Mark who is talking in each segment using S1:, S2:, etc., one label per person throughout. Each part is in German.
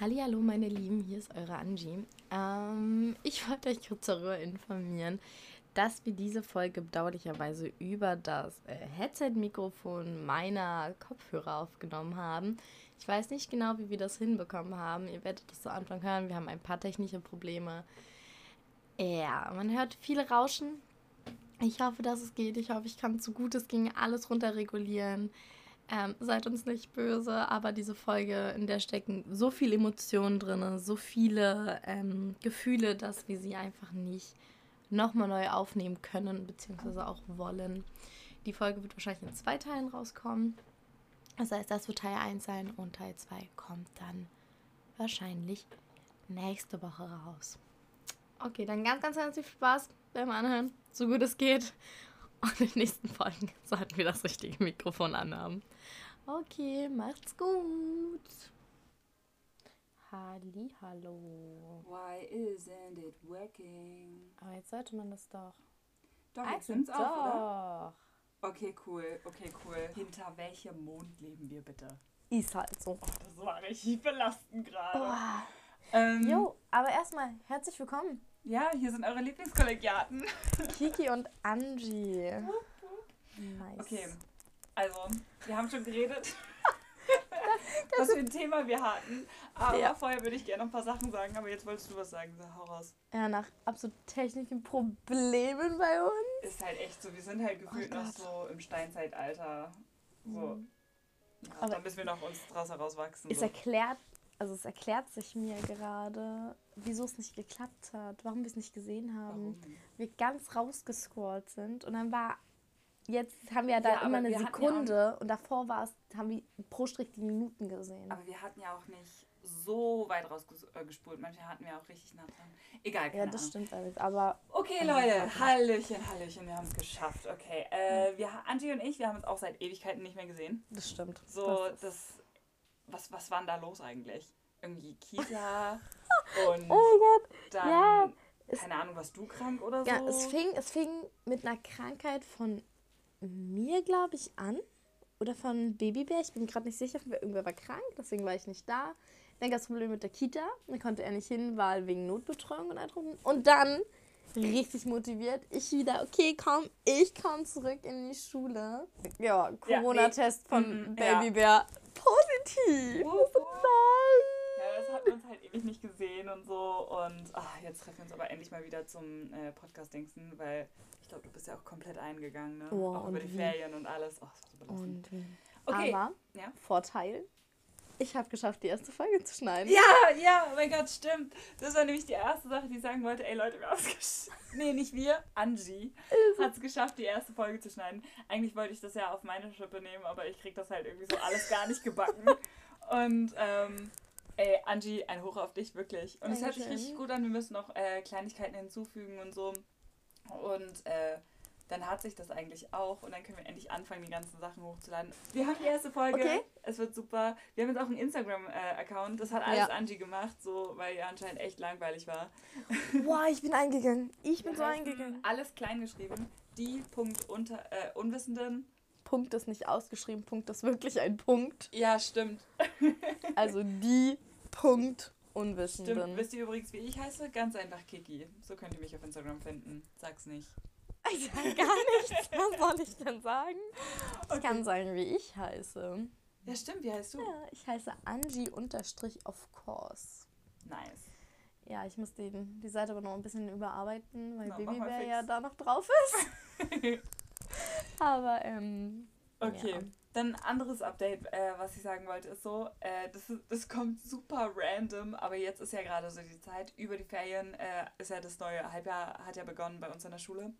S1: Hallo, meine Lieben, hier ist eure Angie. Ähm, ich wollte euch kurz darüber informieren, dass wir diese Folge bedauerlicherweise über das äh, Headset-Mikrofon meiner Kopfhörer aufgenommen haben. Ich weiß nicht genau, wie wir das hinbekommen haben. Ihr werdet das zu Anfang hören. Wir haben ein paar technische Probleme. Ja, man hört viele Rauschen. Ich hoffe, dass es geht. Ich hoffe, ich kann so gut es ging alles runterregulieren. Ähm, seid uns nicht böse, aber diese Folge, in der stecken so viele Emotionen drin, so viele ähm, Gefühle, dass wir sie einfach nicht nochmal neu aufnehmen können, beziehungsweise auch wollen. Die Folge wird wahrscheinlich in zwei Teilen rauskommen. Das heißt, das wird Teil 1 sein und Teil 2 kommt dann wahrscheinlich nächste Woche raus. Okay, dann ganz, ganz, ganz viel Spaß beim Anhören, so gut es geht. Und in den nächsten Folgen sollten wir das richtige Mikrofon anhaben. Okay, macht's gut. Halli, hallo.
S2: Why isn't it working?
S1: Aber jetzt sollte man das doch.
S2: Doch,
S1: Also
S2: jetzt nimmt's auf, oder?
S1: doch.
S2: Okay, cool, okay, cool. Hinter welchem Mond leben wir bitte?
S1: Ist halt so.
S2: Das war richtig belastend gerade.
S1: Boah.
S2: Ähm,
S1: Jo, aber erstmal herzlich willkommen.
S2: Ja, hier sind eure Lieblingskollegiaten.
S1: Kiki und Angie. Nice.
S2: Okay, also, wir haben schon geredet, was für ein Thema wir hatten. Aber
S1: Ja.
S2: vorher würde ich gerne noch ein paar Sachen sagen, aber jetzt wolltest du was sagen, so hau raus.
S1: Ja, nach absolut technischen Problemen bei uns.
S2: Ist halt echt so, wir sind halt gefühlt
S1: Oh
S2: noch so im Steinzeitalter. So.
S1: Mhm.
S2: Ja,
S1: Aber
S2: da müssen wir noch uns draus herauswachsen.
S1: Es
S2: so.
S1: erklärt, also es erklärt sich mir gerade, wieso es nicht geklappt hat, warum wir es nicht gesehen haben.
S2: Warum?
S1: Wir ganz rausgescrollt sind und dann war, jetzt haben wir ja da
S2: Ja,
S1: immer eine
S2: hatten ja
S1: Sekunde und davor war es, haben wir pro Strich die Minuten gesehen.
S2: Aber wir hatten ja auch nicht so weit rausgespult. Manche hatten wir auch richtig nah dran. Egal, keine
S1: ja, das
S2: Ahnung.
S1: stimmt alles, aber
S2: Okay, Leute, Hallöchen, Hallöchen, wir haben es geschafft. Okay, äh, wir, Angie und ich, wir haben uns auch seit Ewigkeiten nicht mehr gesehen.
S1: das stimmt.
S2: So,
S1: das
S2: was, was war denn da los eigentlich? Irgendwie Kita und
S1: Oh mein Gott.
S2: dann,
S1: ja,
S2: keine Ahnung, warst du krank oder so?
S1: Ja, es fing, es fing mit einer Krankheit von mir, glaube ich, an. Oder von Babybär. Ich bin gerade nicht sicher. Irgendwer war krank, deswegen war ich nicht da. Dann gab es Probleme mit der Kita. Dann konnte er nicht hin, weil wegen Notbetreuung und allem. Und dann, richtig motiviert, ich wieder, okay, komm, ich komme zurück in die Schule. Ja,
S2: Ja,
S1: Corona-Test von
S2: Mhm, ja.
S1: Babybär. Positiv.
S2: Wupp.
S1: Nein.
S2: Ja, das hatten wir uns halt ewig nicht gesehen und so. Und ach, jetzt treffen wir uns aber endlich mal wieder zum äh, Podcast-Dingsen, weil glaube, du bist ja auch komplett eingegangen, ne?
S1: Oh,
S2: auch über die
S1: wie?
S2: Ferien und alles. Oh, das war so.
S1: Und,
S2: Okay.
S1: Aber,
S2: Ja.
S1: Vorteil, ich habe geschafft, die erste Folge zu schneiden.
S2: Ja, ja, oh mein Gott, stimmt. Das war nämlich die erste Sache, die ich sagen wollte, ey Leute, wir haben es geschafft. Nee, nicht wir, Angie hat es geschafft, die erste Folge zu schneiden. Eigentlich wollte ich das ja auf meine Schippe nehmen, aber ich krieg das halt irgendwie so alles gar nicht gebacken. Und ähm, ey, Angie, ein Hoch auf dich, wirklich. Und es hört sich richtig gut an, wir müssen noch äh, Kleinigkeiten hinzufügen und so. Und äh, dann hat sich das eigentlich auch und dann können wir endlich anfangen, die ganzen Sachen hochzuladen. Wir haben die erste Folge.
S1: Okay.
S2: Es wird super. Wir haben jetzt auch einen Instagram-Account. Das hat alles
S1: Ja.
S2: Angie gemacht, so weil ihr anscheinend echt langweilig war.
S1: Boah, ich bin eingegangen. Ich bin
S2: Wir
S1: so eingegangen.
S2: Alles klein geschrieben. Die Punkt unter äh, Unwissenden.
S1: Punkt ist nicht ausgeschrieben, Punkt ist wirklich ein Punkt.
S2: Ja, stimmt.
S1: Also die Punkt
S2: Stimmt.
S1: Unwissenden.
S2: Wisst ihr übrigens, wie ich heiße? Ganz einfach Kiki. So könnt ihr mich auf Instagram finden. Sag's nicht.
S1: Ich sag gar nichts. Was soll ich denn sagen? Ich kann sagen, wie ich heiße.
S2: Ja, stimmt. Wie heißt du?
S1: Ja, ich heiße Angie unterstrich of course.
S2: Nice.
S1: Ja, ich muss den, die Seite aber noch ein bisschen überarbeiten, weil
S2: Na,
S1: Babybär ja da noch drauf ist. Aber, ähm,
S2: Okay.
S1: Ja.
S2: Dann ein anderes Update, äh, was ich sagen wollte, ist so, äh, das, das kommt super random, aber jetzt ist ja gerade so die Zeit, über die Ferien äh, ist ja das neue Halbjahr, hat ja begonnen bei uns in der Schule.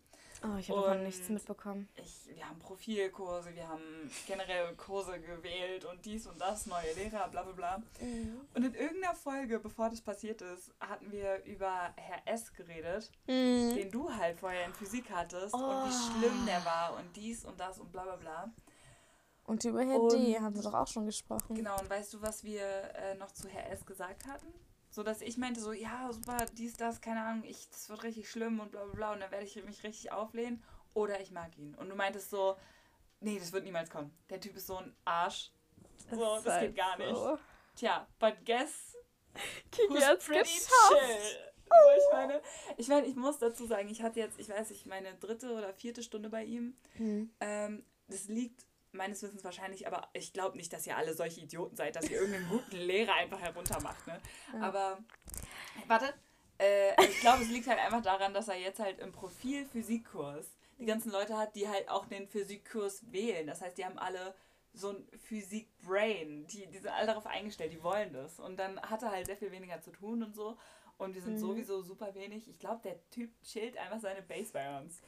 S1: oh, ich habe davon
S2: Und-
S1: nichts mitbekommen.
S2: Ich, wir haben Profilkurse, wir haben generell Kurse gewählt und dies und das, neue Lehrer, bla bla bla. Und in irgendeiner Folge, bevor das passiert ist, hatten wir über Herr S. geredet,
S1: Mhm.
S2: den du halt vorher in Physik hattest und
S1: Oh.
S2: wie schlimm der war und dies und das und bla bla bla.
S1: Und über Herr D
S2: Und-
S1: haben wir doch auch schon gesprochen.
S2: Genau, und weißt du, was wir äh, noch zu Herr S. gesagt hatten? So, dass ich meinte so, ja, super, dies, das, keine Ahnung, ich, das wird richtig schlimm und bla bla bla und dann werde ich mich richtig auflehnen oder ich mag ihn. Und du meintest so, nee, das wird niemals kommen. Der Typ ist so ein Arsch. So, das
S1: halt
S2: geht gar nicht.
S1: so.
S2: Tja, but guess
S1: Kiki
S2: Who's pretty
S1: geschafft.
S2: chill. So, ich meine, ich meine, ich muss dazu sagen, ich hatte jetzt, ich weiß nicht, meine dritte oder vierte Stunde bei ihm.
S1: Hm.
S2: Ähm, das liegt meines Wissens wahrscheinlich, aber ich glaube nicht, dass ihr alle solche Idioten seid, dass ihr irgendeinen guten Lehrer einfach heruntermacht. Ne? Aber warte, äh, ich glaube, es liegt halt einfach daran, dass er jetzt halt im Profil Physikkurs die ganzen Leute hat, die halt auch den Physikkurs wählen. Das heißt, die haben alle so ein Physik-Brain. Die, die sind alle darauf eingestellt, die wollen das. Und dann hat er halt sehr viel weniger zu tun und so. Und wir sind
S1: Mhm.
S2: sowieso super wenig. Ich glaube, der Typ chillt einfach seine Base bei uns.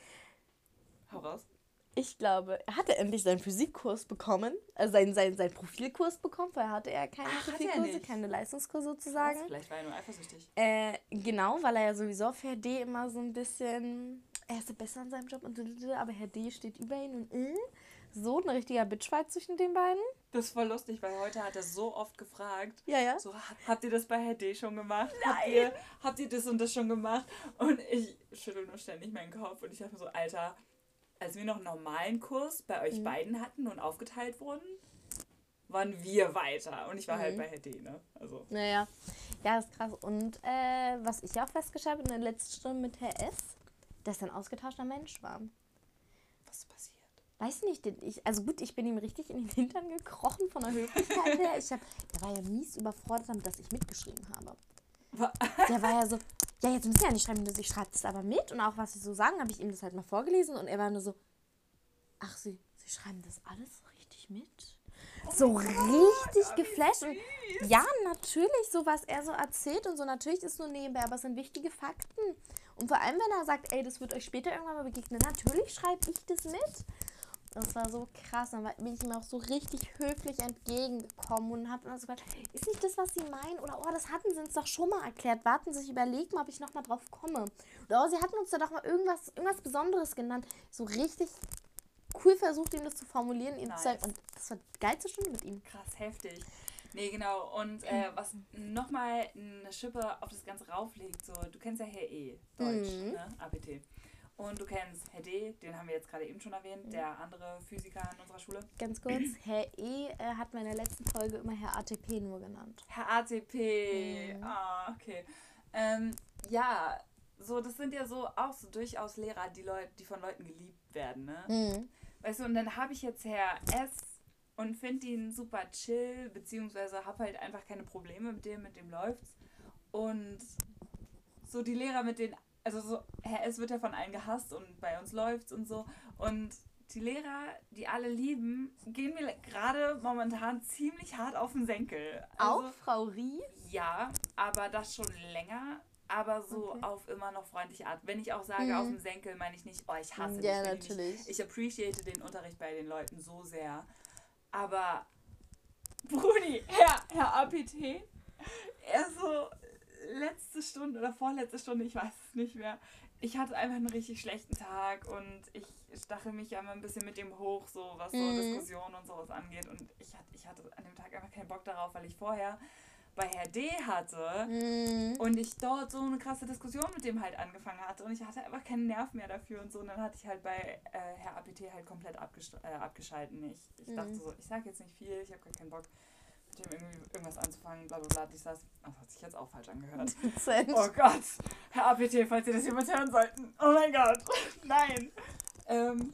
S2: Hau raus.
S1: Ich glaube, er hatte endlich seinen Physikkurs bekommen, also seinen, seinen, seinen Profilkurs bekommen, weil er hatte er keine
S2: Ach, er
S1: Profilkurse,
S2: nicht.
S1: keine Leistungskurse
S2: Krass,
S1: sozusagen.
S2: Vielleicht war er nur eifersüchtig.
S1: Äh, genau, weil er ja sowieso auf Herr D immer so ein bisschen, er ist besser in seinem Job und aber Herr D steht über ihn und äh, so ein richtiger Bitchfight zwischen den beiden.
S2: Das ist voll lustig, weil heute hat er so oft gefragt.
S1: Ja, ja.
S2: So, "Ha- habt ihr das bei Herr D schon gemacht? Habt ihr, habt ihr das und das schon gemacht? Und ich schüttel nur ständig meinen Kopf und ich dachte mir so, Alter, als wir noch einen normalen Kurs bei euch beiden hatten und aufgeteilt wurden, waren wir weiter. Und ich war halt bei Herr D, ne? Also,
S1: Naja, ja, das ist krass. Und äh, was ich auch festgestellt habe in der letzten Stunde mit Herr S., dass er ein ausgetauschter Mensch war.
S2: was ist passiert?
S1: Weiß nicht, den- ich, also gut, ich bin ihm richtig in den Hintern gekrochen von der Höflichkeit her. Ich hab, der war ja mies überfordert damit, dass ich mitgeschrieben habe. Der war ja so, ja, jetzt müssen wir ja nicht schreiben, ich schreibe das aber mit. Und auch was sie so sagen, habe ich ihm das halt mal vorgelesen. Und er war nur so, ach, sie, sie schreiben das alles richtig mit? so richtig geflasht. Und ja, natürlich, so was er so erzählt und so, natürlich ist nur nebenbei, aber es sind wichtige Fakten. Und vor allem, wenn er sagt, ey, das wird euch später irgendwann mal begegnen, natürlich schreibe ich das mit. Das war so krass. Dann bin ich ihm auch so richtig höflich entgegengekommen und habe immer so gesagt, ist nicht das, was Sie meinen? Oder, oh, das hatten Sie uns doch schon mal erklärt. Warten Sie, ich überlege mal, ob ich noch mal drauf komme. Oder, oh, Sie hatten uns da doch mal irgendwas, irgendwas Besonderes genannt. So richtig cool versucht, ihm das zu formulieren. Ihm
S2: Nice.
S1: zu und das war die geilste Stunde mit ihm.
S2: Krass heftig. Nee, genau. Und äh, was nochmal eine Schippe auf das Ganze rauflegt, so, du kennst ja Herr E, Deutsch,
S1: Mhm.
S2: ne? APT. Und du kennst Herr D, den haben wir jetzt gerade eben schon erwähnt, der andere Physiker in unserer Schule.
S1: Ganz kurz, Herr E. Hat mir in der letzten Folge immer Herr ATP nur genannt.
S2: Herr ATP.
S1: Mhm.
S2: Ah, okay. Ähm, ja, so, das sind ja so auch so durchaus Lehrer, die Leute, die von Leuten geliebt werden, ne?
S1: Mhm.
S2: Weißt du, und dann habe ich jetzt Herr S und finde ihn super chill, beziehungsweise habe halt einfach keine Probleme mit dem, mit dem läuft's. Und so die Lehrer mit denen, also so, Herr S wird ja von allen gehasst und bei uns läuft's und so. Und die Lehrer, die alle lieben, gehen mir gerade momentan ziemlich hart auf den Senkel. Also,
S1: Auch Frau Ries?
S2: ja, aber das schon länger. Aber so
S1: Okay.
S2: auf immer noch freundliche Art. Wenn ich auch sage
S1: Mhm.
S2: auf dem Senkel, meine ich nicht, oh, ich hasse dich.
S1: Ja,
S2: dich
S1: natürlich.
S2: Nicht. Ich appreciate den Unterricht bei den Leuten so sehr. Aber, Brudi, Herr, Herr APT, er so letzte Stunde oder vorletzte Stunde, ich weiß es nicht mehr. Ich hatte einfach einen richtig schlechten Tag und ich stachel mich ja immer ein bisschen mit dem hoch, so was so
S1: Mhm.
S2: Diskussionen und sowas angeht. Und ich hatte, ich hatte an dem Tag einfach keinen Bock darauf, weil ich vorher bei Herr D hatte
S1: Mhm.
S2: und ich dort so eine krasse Diskussion mit dem halt angefangen hatte und ich hatte einfach keinen Nerv mehr dafür und so. Und dann hatte ich halt bei äh, Herr APT halt komplett abgesch äh, abgeschalten. Ich, ich
S1: Mhm.
S2: dachte so, ich sag jetzt nicht viel, ich habe gar keinen Bock dem irgendwie irgendwas anzufangen, bla bla bla, dies, das. Das hat sich jetzt auch falsch angehört.
S1: Dozent.
S2: Oh Gott, Herr APT, falls ihr das jemand hören sollten. Oh mein Gott, nein. Ähm,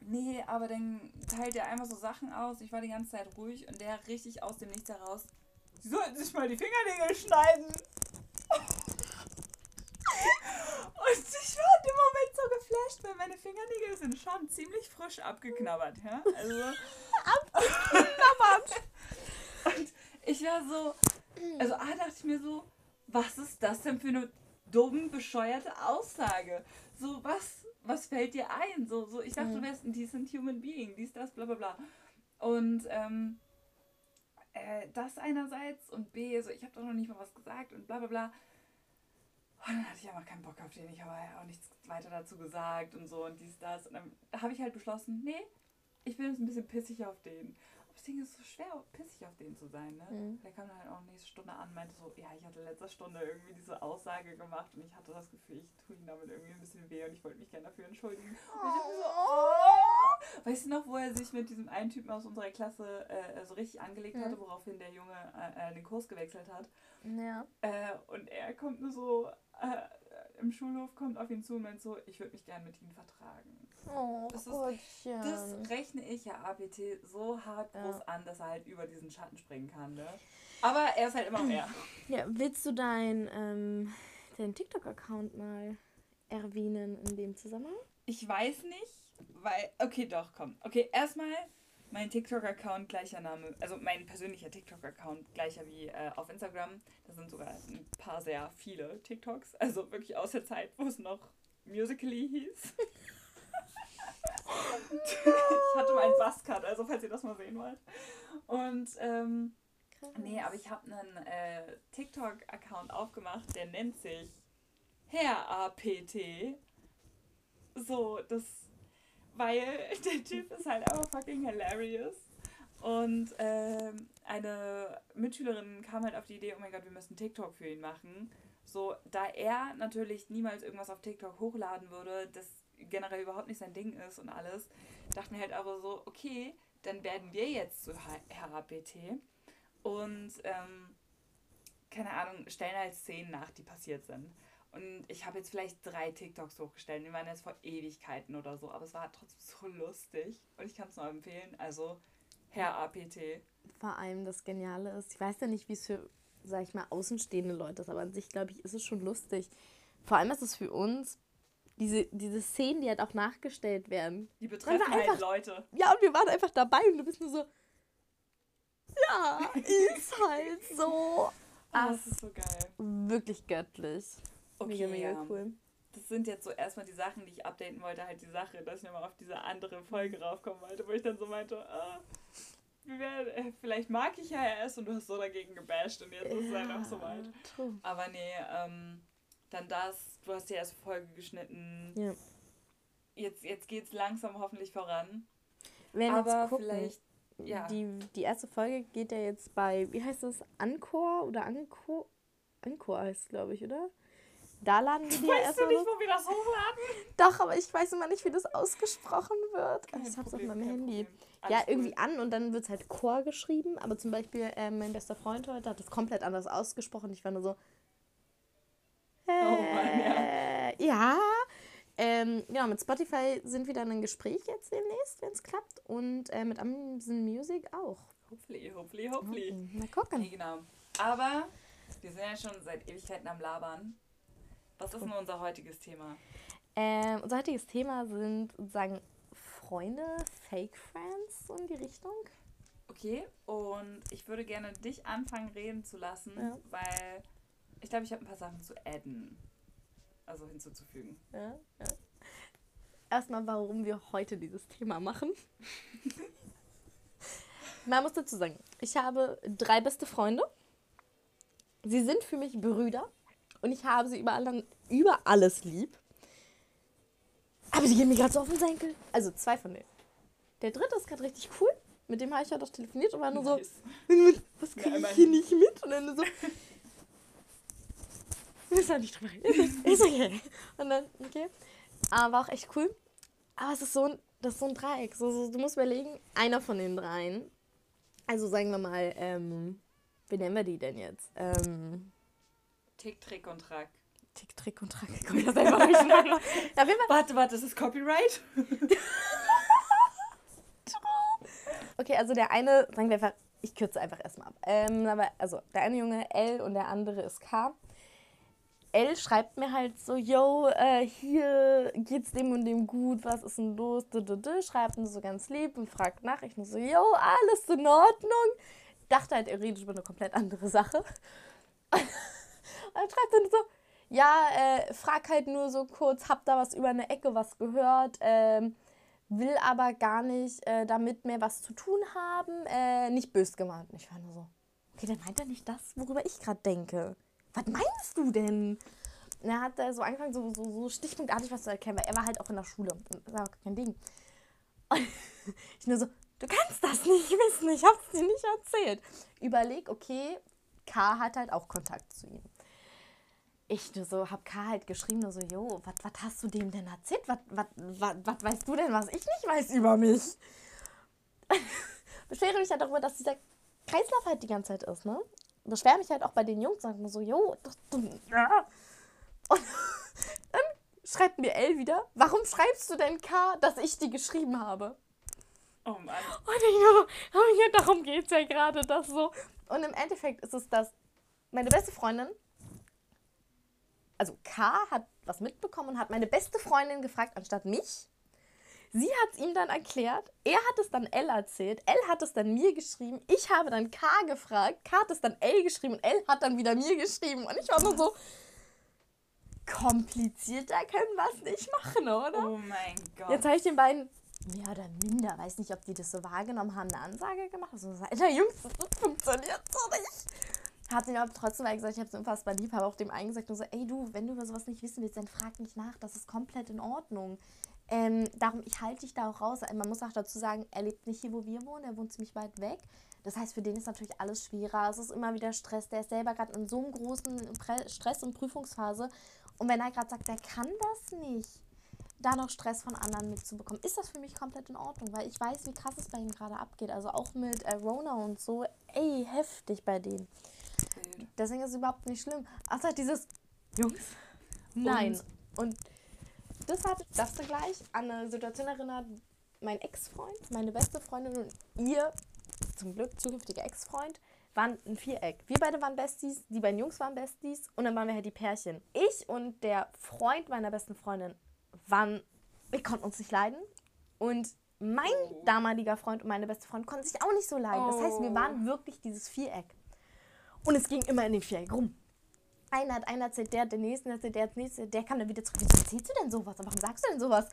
S2: nee, aber dann teilt er einfach so Sachen aus. Ich war die ganze Zeit ruhig und der richtig aus dem Nichts heraus. Sie sollten sich mal die Fingernägel schneiden. und ich war in dem Moment so geflasht, weil meine Fingernägel sind schon ziemlich frisch abgeknabbert, ja? Also. abgeknabbert! Und ich war so. Also A dachte ich mir so, was ist das denn für eine dumm bescheuerte Aussage? So, was, was fällt dir ein? So, so, ich dachte,
S1: Mhm.
S2: du wärst ein decent human being, dies, das, bla bla bla. Und ähm, äh, das einerseits und B, so ich habe doch noch nicht mal was gesagt und bla bla bla. Und dann hatte ich aber keinen Bock auf den. Ich habe ja auch nichts weiter dazu gesagt und so und dies, das. Und dann habe ich halt beschlossen, nee, ich bin jetzt ein bisschen pissig auf den. Ding ist so schwer, pissig auf den zu sein, ne?
S1: Mhm.
S2: Der kam dann halt auch nächste Stunde an und meinte so, ja, ich hatte letzte Stunde irgendwie diese Aussage gemacht und ich hatte das Gefühl, ich tue ihm damit irgendwie ein bisschen weh und ich wollte mich gerne dafür entschuldigen. Und ich dachte so, oh! Weißt du noch, wo er sich mit diesem einen Typen aus unserer Klasse äh, so richtig angelegt
S1: Mhm.
S2: hatte, woraufhin der Junge äh, äh, den Kurs gewechselt hat?
S1: Ja.
S2: Äh, und er kommt nur so äh, im Schulhof, kommt auf ihn zu und meint so, ich würde mich gerne mit ihm vertragen.
S1: Oh,
S2: Das ist-. Das rechne ich ja APT so hart groß
S1: Ja.
S2: an, dass er halt über diesen Schatten springen kann, ne? Aber er ist halt immer mehr.
S1: Ja, willst du dein, ähm, deinen TikTok-Account mal erwähnen in dem Zusammenhang?
S2: Ich weiß nicht, weil. Okay, doch, komm. Okay, erstmal mein TikTok-Account gleicher Name, also mein persönlicher TikTok-Account gleicher wie äh, auf Instagram. Da sind sogar ein paar sehr viele TikToks. Also wirklich aus der Zeit, wo es noch Musically hieß. ich hatte mal einen Buzzcut, also falls ihr das mal sehen wollt. Und ähm, nee, aber ich habe einen äh, TikTok-Account aufgemacht, der nennt sich Herr APT. So, das, weil der Typ ist halt einfach fucking hilarious. Und ähm, eine Mitschülerin kam halt auf die Idee, oh mein Gott, wir müssen TikTok für ihn machen. So, da er natürlich niemals irgendwas auf TikTok hochladen würde, das generell überhaupt nicht sein Ding ist und alles, dachten wir halt aber so, okay, dann werden wir jetzt zu APT und ähm, keine Ahnung, stellen halt Szenen nach, die passiert sind. Und ich habe jetzt vielleicht drei TikToks hochgestellt. Die waren jetzt vor Ewigkeiten oder so. Aber es war trotzdem so lustig. Und ich kann es nur empfehlen. Also, Herr APT.
S1: Vor allem das Geniale ist, ich weiß ja nicht, wie es für, sag ich mal, außenstehende Leute ist, aber an sich, glaube ich, ist es schon lustig. Vor allem ist es für uns, diese, diese Szenen, die halt auch nachgestellt werden.
S2: Die betreffen halt
S1: einfach-
S2: Leute.
S1: Ja, und wir waren einfach dabei und du bist nur so, ja, ist halt so.
S2: Ah, das ist so geil.
S1: wirklich göttlich. mega, mega
S2: ja.
S1: cool.
S2: Das sind jetzt so erstmal die Sachen, die ich updaten wollte. Halt die Sache, dass ich nochmal auf diese andere Folge raufkommen wollte, wo ich dann so meinte, ah, äh, vielleicht mag ich ja erst und du hast so dagegen gebasht und jetzt ist es halt auch so weit.
S1: true.
S2: Aber nee, ähm, dann das, du hast die erste Folge geschnitten.
S1: Ja.
S2: Jetzt, jetzt geht's langsam hoffentlich voran.
S1: Werden
S2: Aber
S1: gucken.
S2: vielleicht, ja.
S1: Die, die erste Folge geht ja jetzt bei, wie heißt das, Anchor oder Anchor? Anchor heißt es, glaube ich, oder? Da laden wir die
S2: weißt
S1: erst
S2: du
S1: mal
S2: nicht, wo wir das hochladen?
S1: Doch, aber ich weiß immer nicht, wie das ausgesprochen wird.
S2: Kein
S1: ich hab's auf
S2: Problem,
S1: meinem
S2: kein
S1: Handy. Ja, irgendwie
S2: gut.
S1: an und dann wird es halt Chor geschrieben, aber zum Beispiel ähm, mein bester Freund heute hat es komplett anders ausgesprochen. Ich war nur so.
S2: Oh Mann, ja.
S1: Äh, ja. Ähm, genau, mit Spotify sind wir dann im Gespräch jetzt demnächst, wenn es klappt. Und äh, mit Amazon Music auch.
S2: Hopefully, hopefully, hopefully.
S1: Mhm, Mal gucken.
S2: Nee, genau. Aber wir sind ja schon seit Ewigkeiten am Labern. Was ist denn unser heutiges Thema?
S1: Ähm, unser heutiges Thema sind sozusagen Freunde, Fake Friends, so in die Richtung.
S2: Okay, und ich würde gerne dich anfangen reden zu lassen,
S1: Ja.
S2: weil ich glaube, ich habe ein paar Sachen zu adden. Also hinzuzufügen.
S1: Ja, ja. Erstmal, warum wir heute dieses Thema machen. Man muss dazu sagen, ich habe drei beste Freunde. Sie sind für mich Brüder und ich habe sie über, alle, über alles lieb. Aber die gehen mir gerade so auf den Senkel. Also zwei von denen. Der dritte ist gerade richtig cool. Mit dem habe ich heute auch telefoniert und war nur so,
S2: Nice.
S1: was
S2: Ja,
S1: kriege ich hier nicht mit? Und dann so, müssen da nicht drüber reden. Ist okay. Und dann, okay. Aber war auch echt cool. Aber es ist so ein, das ist so ein Dreieck. So, so, du musst überlegen, einer von den dreien, also sagen wir mal, ähm, wie nennen wir die denn jetzt? Ähm,
S2: Tick, Trick und Track.
S1: Tick, Trick und Track. Komm das einfach nicht. Ja.
S2: Warte, warte, ist das Copyright?
S1: Okay, also der eine, sagen wir einfach, ich kürze einfach erstmal ab. Ähm, aber, also der eine Junge L und der andere ist K. L schreibt mir halt so, yo, äh, hier geht's dem und dem gut, was ist denn los? Du, du, du. Schreibt mir so ganz lieb und fragt nach. Ich nur so, yo, alles in Ordnung. Dachte halt, er redet über eine komplett andere Sache. und dann schreibt er so, ja, äh, frag halt nur so kurz, hab da was über eine Ecke was gehört, ähm, will aber gar nicht äh, damit mehr was zu tun haben, äh, nicht bös gemeint. Und ich war nur so, okay, dann meint er nicht das, worüber ich gerade denke. Was meinst du denn? Und er hat äh, so angefangen, so, so, so stichpunktartig was zu erkennen, weil er war halt auch in der Schule. Das war kein Ding. Und ich nur so, du kannst das nicht wissen, ich hab's dir nicht erzählt. Überleg, okay, K hat halt auch Kontakt zu ihm. Ich nur so, hab K halt geschrieben, nur so, jo, was hast du dem denn erzählt? Was weißt du denn, was ich nicht weiß über mich? Beschwere mich halt darüber, dass dieser Kreislauf halt die ganze Zeit ist, ne? Beschwere mich halt auch bei den Jungs und sage so, jo. Und dann schreibt mir L wieder, warum schreibst du denn K, dass ich die geschrieben habe?
S2: Oh Mann.
S1: Und ich nur, oh darum geht es ja gerade, das so. Und im Endeffekt ist es das, meine beste Freundin, also K hat was mitbekommen und hat meine beste Freundin gefragt, anstatt mich. Sie hat es ihm dann erklärt, er hat es dann L erzählt, L hat es dann mir geschrieben, ich habe dann K gefragt, K hat es dann L geschrieben und L hat dann wieder mir geschrieben. Und ich war nur so, komplizierter können wir es nicht machen, oder?
S2: Oh mein Gott.
S1: Jetzt habe ich den beiden mehr oder minder, weiß nicht, ob die das so wahrgenommen haben, eine Ansage gemacht. Also, Alter, Jungs, das funktioniert so nicht. Hat ihn aber trotzdem mal gesagt, ich habe es unfassbar lieb, habe auch dem einen gesagt, und so, ey du, wenn du über sowas nicht wissen willst, dann frag mich nach, das ist komplett in Ordnung. Ähm, darum, ich halte dich da auch raus. Man muss auch dazu sagen, er lebt nicht hier, wo wir wohnen, er wohnt ziemlich weit weg. Das heißt, für den ist natürlich alles schwerer. Es ist immer wieder Stress. Der ist selber gerade in so einem großen Pre Stress- und Prüfungsphase. Und wenn er gerade sagt, er kann das nicht, da noch Stress von anderen mitzubekommen, ist das für mich komplett in Ordnung, weil ich weiß, wie krass es bei ihm gerade abgeht. Also auch mit äh, Rona und so, ey, heftig bei denen. Deswegen ist es überhaupt nicht schlimm. Außer dieses Jungs. Nein. Und, und das hat das gleich an eine Situation erinnert, mein Ex-Freund, meine beste Freundin und ihr, zum Glück zukünftiger Ex-Freund, waren ein Viereck. Wir beide waren Besties, die beiden Jungs waren Besties und dann waren wir halt die Pärchen. Ich und der Freund meiner besten Freundin waren, wir konnten uns nicht leiden und mein
S2: Oh.
S1: damaliger Freund und meine beste Freundin konnten sich auch nicht so leiden. Das heißt, wir
S2: Oh.
S1: waren wirklich dieses Viereck. Und es ging immer in dem Viereck rum. Einer hat einer erzählt, der hat den nächsten erzählt, der hat den nächsten, der kam dann wieder zurück. Wieso erzählst du denn sowas? Warum sagst du denn sowas?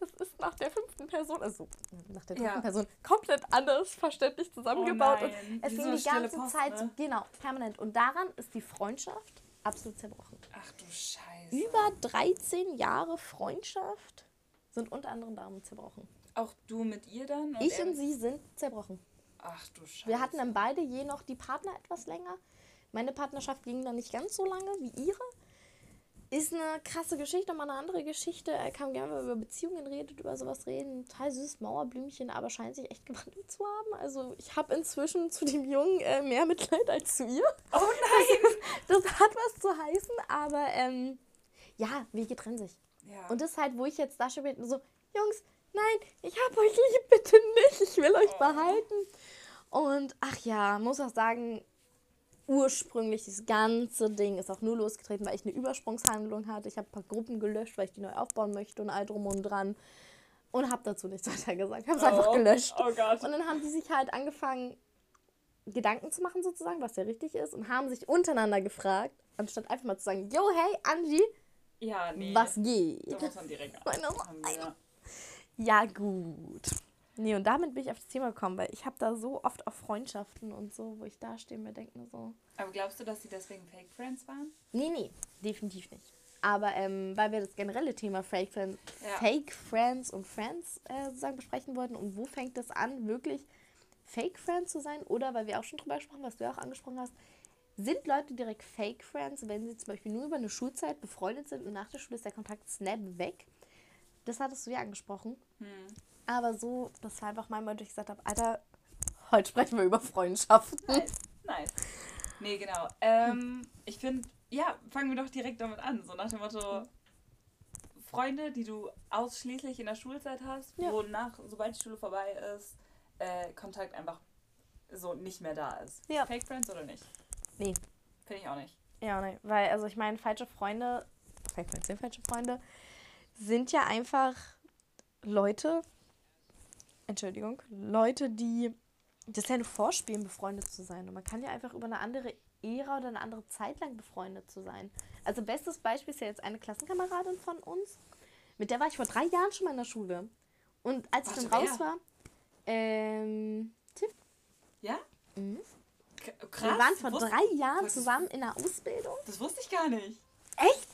S1: Das ist nach der fünften Person, also nach der dritten
S2: Ja.
S1: Person, komplett anders verständlich zusammengebaut.
S2: Oh
S1: und es
S2: wie
S1: ging die ganze
S2: Post,
S1: Zeit so,
S2: ne?
S1: genau, permanent. Und daran ist die Freundschaft absolut zerbrochen.
S2: Ach du Scheiße.
S1: Über 13 Jahre Freundschaft sind unter anderem darum zerbrochen.
S2: Auch du mit ihr dann?
S1: ich und sie sind zerbrochen.
S2: Ach du Scheiße.
S1: Wir hatten dann beide je noch die Partner etwas länger. Meine Partnerschaft ging dann nicht ganz so lange wie ihre. Ist eine krasse Geschichte, mal eine andere Geschichte. Er kann gerne über Beziehungen redet, über sowas reden. Total süß, Mauerblümchen, aber scheint sich echt gewandelt zu haben. Also ich habe inzwischen zu dem Jungen äh, mehr Mitleid als zu ihr.
S2: Oh nein!
S1: Das hat was zu heißen, aber ähm, ja, Wege trennen sich.
S2: Ja.
S1: Und das ist halt, wo ich jetzt da schon bin, so, Jungs, nein, ich hab euch lieb, bitte nicht, ich will euch
S2: Oh.
S1: behalten. Und ach ja, muss auch sagen, ursprünglich das ganze Ding ist auch nur losgetreten, weil ich eine Übersprungshandlung hatte. Ich habe ein paar Gruppen gelöscht, weil ich die neu aufbauen möchte und all drum und dran. Und habe dazu nichts weiter gesagt. Ich habe es einfach
S2: Oh.
S1: gelöscht.
S2: Oh Gott.
S1: Und dann haben die sich halt angefangen, Gedanken zu machen, sozusagen, was ja richtig ist, und haben sich untereinander gefragt, anstatt einfach mal zu sagen, yo, hey, Angie,
S2: ja, nee.
S1: was geht?
S2: Da muss man direkt ja.
S1: Ja, gut. Nee, und damit bin ich auf das Thema gekommen, weil ich habe da so oft auf Freundschaften und so, wo ich da stehe und mir denke mir so,
S2: Aber glaubst du, dass sie deswegen Fake Friends waren?
S1: nee, nee, definitiv nicht. Aber ähm, weil wir das generelle Thema Fake Friends,
S2: Ja.
S1: Fake Friends und Friends äh, sozusagen besprechen wollten und wo fängt es an, wirklich Fake Friends zu sein? Oder weil wir auch schon drüber gesprochen, was du ja auch angesprochen hast, sind Leute direkt Fake Friends, wenn sie zum Beispiel nur über eine Schulzeit befreundet sind und nach der Schule ist der Kontakt snap weg? Das hattest du ja angesprochen.
S2: Hm.
S1: Aber so, das war einfach mal, weil ich gesagt habe, Alter, heute sprechen wir über Freundschaften.
S2: Nice, nice. Nee, genau. Ähm, ich finde, ja, fangen wir doch direkt damit an. So nach dem Motto, Freunde, die du ausschließlich in der Schulzeit hast,
S1: Ja.
S2: wo nach, sobald die Schule vorbei ist, äh, Kontakt einfach so nicht mehr da ist.
S1: Ja.
S2: Fake Friends oder nicht?
S1: Nee.
S2: Finde ich auch nicht.
S1: Ja, nee, weil, also ich meine, falsche Freunde, Fake Friends sind falsche Freunde, sind ja einfach Leute, Entschuldigung, Leute, die das ja nur vorspielen, befreundet zu sein. Und man kann ja einfach über eine andere Ära oder eine andere Zeit lang befreundet zu sein. Also bestes Beispiel ist ja jetzt eine Klassenkameradin von uns. Mit der war ich vor drei Jahren schon mal in der Schule. Und als ich
S2: Warte,
S1: dann raus
S2: wer?
S1: war, ähm, Tiff,
S2: Ja?
S1: Mhm.
S2: Krass.
S1: wir waren vor
S2: wusste-
S1: drei Jahren zusammen in der Ausbildung.
S2: Das wusste ich gar nicht.
S1: Echt?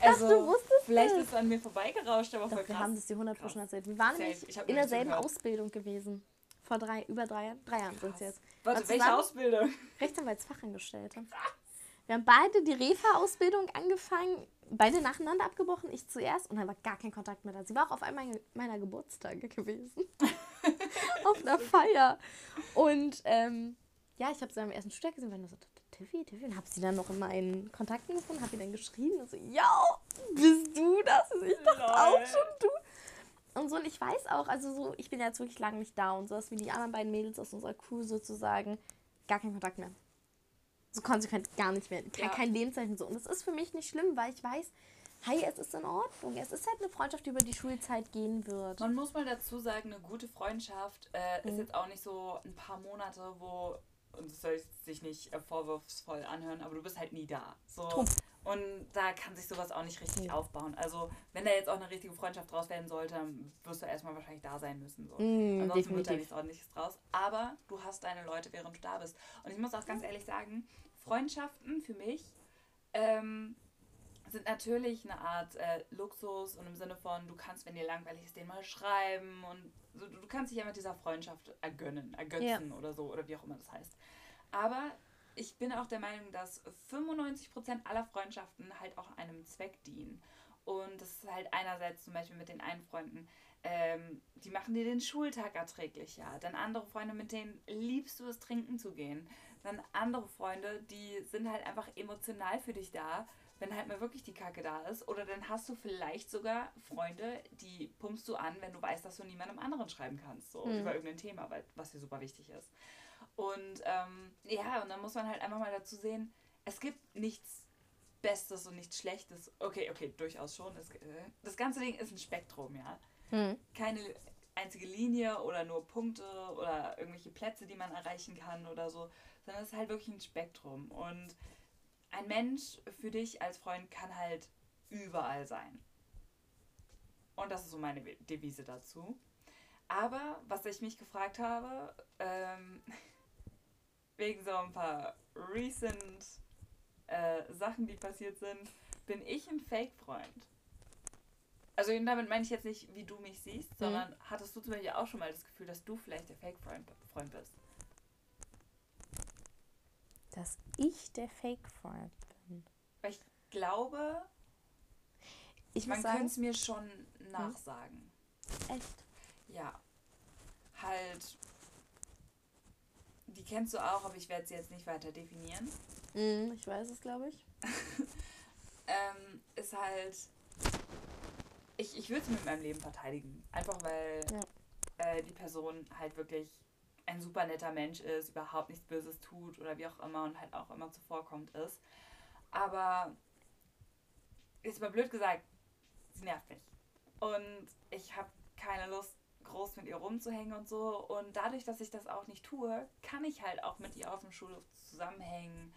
S2: Also,
S1: du wusstest
S2: vielleicht ist es an mir vorbeigerauscht, aber voll
S1: Doch, wir
S2: krass.
S1: haben das die 100
S2: Krass.
S1: schon erzählt. Wir waren nämlich
S2: Ich
S1: in derselben. Ausbildung gewesen. Vor drei, über drei Jahren. Drei Jahren sind es jetzt.
S2: Warte,
S1: War
S2: welche Ausbildung?
S1: Rechtsanwaltsfachangestellte. Wir haben beide die Refa-Ausbildung angefangen, beide nacheinander abgebrochen, ich zuerst und dann war gar kein Kontakt mehr da. Sie war auch auf einmal meiner Geburtstage gewesen. auf einer Feier. Und ähm, ja, ich habe sie am ersten Schultag gesehen, weil nur so, Tiffy, Tiffy. Und hab sie dann noch in meinen Kontakten gefunden, hab ihr dann geschrieben und so, ja, bist du das? Ich dachte
S2: Lol.
S1: auch schon du. Und so, und ich weiß auch, also so, ich bin jetzt wirklich lange nicht da und so, dass wie die anderen beiden Mädels aus unserer Crew sozusagen gar keinen Kontakt mehr. So konsequent gar nicht mehr. Kein,
S2: Ja.
S1: kein Lebenszeichen so. Und das ist für mich nicht schlimm, weil ich weiß, hey, es ist in Ordnung. Es ist halt eine Freundschaft, die über die Schulzeit gehen wird.
S2: Man muss mal dazu sagen, eine gute Freundschaft äh,
S1: Mhm.
S2: ist jetzt auch nicht so ein paar Monate, wo, und das soll sich nicht äh, vorwurfsvoll anhören, aber du bist halt nie da. So. Und da kann sich sowas auch nicht richtig
S1: Nee.
S2: aufbauen. Also, wenn da jetzt auch eine richtige Freundschaft draus werden sollte, dann wirst du erstmal wahrscheinlich da sein müssen. So.
S1: Mm,
S2: Ansonsten wird da nichts ordentliches draus. Aber du hast deine Leute, während du da bist. Und ich muss auch ganz ehrlich sagen, Freundschaften für mich ähm, sind natürlich eine Art äh, Luxus und im Sinne von, du kannst, wenn dir langweilig ist, den mal schreiben und so, du kannst dich ja mit dieser Freundschaft ergönnen, ergötzen oder so, oder wie auch immer das heißt. Aber ich bin auch der Meinung, dass 95% aller Freundschaften halt auch einem Zweck dienen. Und das ist halt einerseits zum Beispiel mit den einen Freunden, ähm, die machen dir den Schultag erträglicher. Dann andere Freunde, mit denen liebst du es, trinken zu gehen. Dann andere Freunde, die sind halt einfach emotional für dich da, wenn halt mal wirklich die Kacke da ist. Oder dann hast du vielleicht sogar Freunde, die pumpst du an, wenn du weißt, dass du niemandem anderen schreiben kannst, so
S1: Mhm.
S2: über irgendein Thema, weil, was dir super wichtig ist. Und ähm, ja, und dann muss man halt einfach mal dazu sehen, es gibt nichts Bestes und nichts Schlechtes. Okay, okay, durchaus schon. Das, äh, das ganze Ding ist ein Spektrum, ja.
S1: Hm.
S2: Keine einzige Linie oder nur Punkte oder irgendwelche Plätze, die man erreichen kann oder so, sondern es ist halt wirklich ein Spektrum. Und ein Mensch für dich als Freund kann halt überall sein. Und das ist so meine Devise dazu. Aber was ich mich gefragt habe, ähm, wegen so ein paar recent äh, Sachen, die passiert sind, bin ich ein Fake-Freund. Also damit meine ich jetzt nicht, wie du mich siehst, sondern hattest du zum Beispiel auch schon mal das Gefühl, dass du vielleicht der Fake-Freund Freund bist?
S1: Dass ich der Fake-Freund bin.
S2: Weil ich glaube,
S1: Ich
S2: man könnte es mir schon nachsagen.
S1: echt.
S2: Ja. Halt. Die kennst du auch, aber ich werde sie jetzt nicht weiter definieren.
S1: Hm, ich weiß es, glaube ich.
S2: Ähm, ist halt. Ich, ich würde es mit meinem Leben verteidigen. Einfach weil
S1: Ja.
S2: äh, die Person halt wirklich ein super netter Mensch ist, überhaupt nichts Böses tut oder wie auch immer und halt auch immer zuvorkommt ist. Aber ist mal blöd gesagt, sie nervt mich. Und ich habe keine Lust, groß mit ihr rumzuhängen und so. Und dadurch, dass ich das auch nicht tue, kann ich halt auch mit ihr auf dem Schulhof zusammenhängen,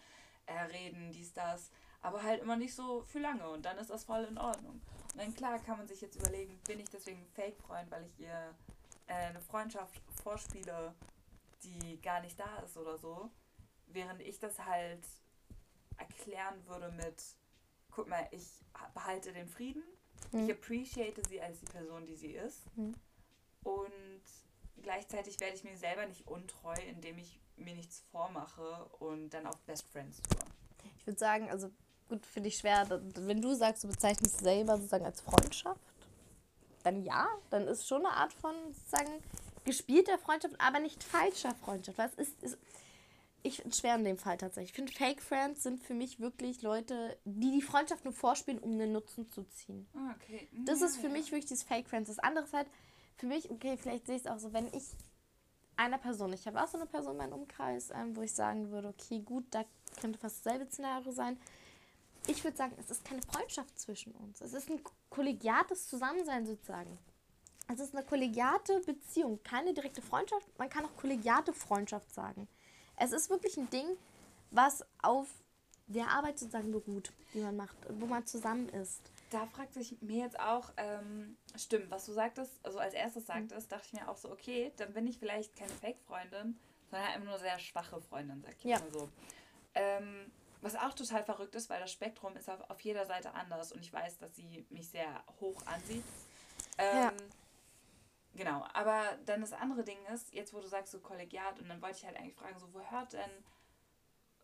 S2: äh, reden, dies, das. Aber halt immer nicht so für lange. Und dann ist das voll in Ordnung. Und dann klar kann man sich jetzt überlegen, bin ich deswegen Fake-Freund, weil ich ihr äh, eine Freundschaft vorspiele, die gar nicht da ist oder so. Während ich das halt erklären würde mit, guck mal, ich behalte den Frieden, ich
S1: Hm.
S2: appreciate sie als die Person, die sie ist.
S1: Hm.
S2: Und gleichzeitig werde ich mir selber nicht untreu, indem ich mir nichts vormache und dann auf Best Friends tue.
S1: Ich würde sagen, also gut, finde ich schwer, wenn du sagst, du bezeichnest selber sozusagen als Freundschaft, dann ja, dann ist schon eine Art von sozusagen gespielter Freundschaft, aber nicht falscher Freundschaft. Was ist, ist ich finde es schwer in dem Fall tatsächlich. Ich finde, Fake Friends sind für mich wirklich Leute, die die Freundschaft nur vorspielen, um einen Nutzen zu ziehen.
S2: Ah, Okay.
S1: Das
S2: Ja,
S1: ist für
S2: ja.
S1: mich wirklich dieses Fake Friends. Das andere ist halt für mich, okay, vielleicht sehe ich es auch so, wenn ich einer Person, ich habe auch so eine Person in meinem Umkreis, ähm, wo ich sagen würde, okay, gut, da könnte fast dasselbe Szenario sein. Ich würde sagen, es ist keine Freundschaft zwischen uns. Es ist ein kollegiates Zusammensein sozusagen. Es ist eine kollegiate Beziehung, keine direkte Freundschaft. Man kann auch kollegiate Freundschaft sagen. Es ist wirklich ein Ding, was auf der Arbeit sozusagen beruht, die man macht, wo man zusammen ist.
S2: Da fragt sich mir jetzt auch, ähm, stimmt, was du sagtest, also als erstes sagtest, dachte ich mir auch so, okay, dann bin ich vielleicht keine Fake-Freundin, sondern einfach nur sehr schwache Freundin, sag ich
S1: Ja.
S2: mal so. Ähm, was auch total verrückt ist, weil das Spektrum ist auf, auf jeder Seite anders und ich weiß, dass sie mich sehr hoch ansieht. Ähm,
S1: Ja.
S2: Genau, aber dann das andere Ding ist, jetzt wo du sagst so kollegiat und dann wollte ich halt eigentlich fragen, so wo hört denn,